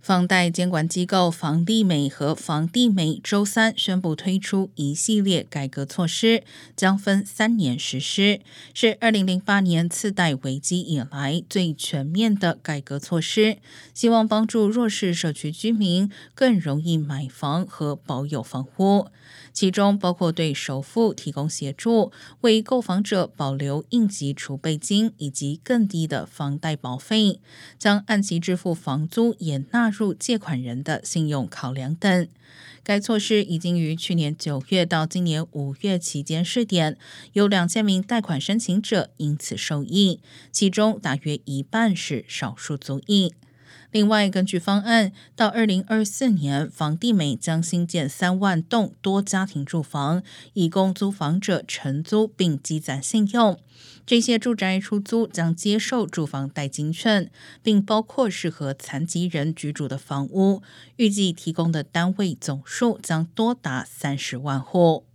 房贷监管机构房地美和房地美周三宣布推出一系列改革措施，将分三年实施，是二零零八年次贷危机以来最全面的改革措施，希望帮助弱势社区居民更容易买房和保有房屋。其中包括对首付提供协助，为购房者保留应急储备金以及更低的房贷保费，将按期支付房租也纳入借款人的信用考量等。该措施已经于去年九月到今年五月期间试点，有两千名贷款申请者因此受益，其中大约一半是少数族裔。另外，根据方案，到二零二四年，房地美将新建三万栋多家庭住房，以供租房者承租并积攒信用。这些住宅出租将接受住房代金券，并包括适合残疾人居住的房屋。预计提供的单位总数将多达三十万户。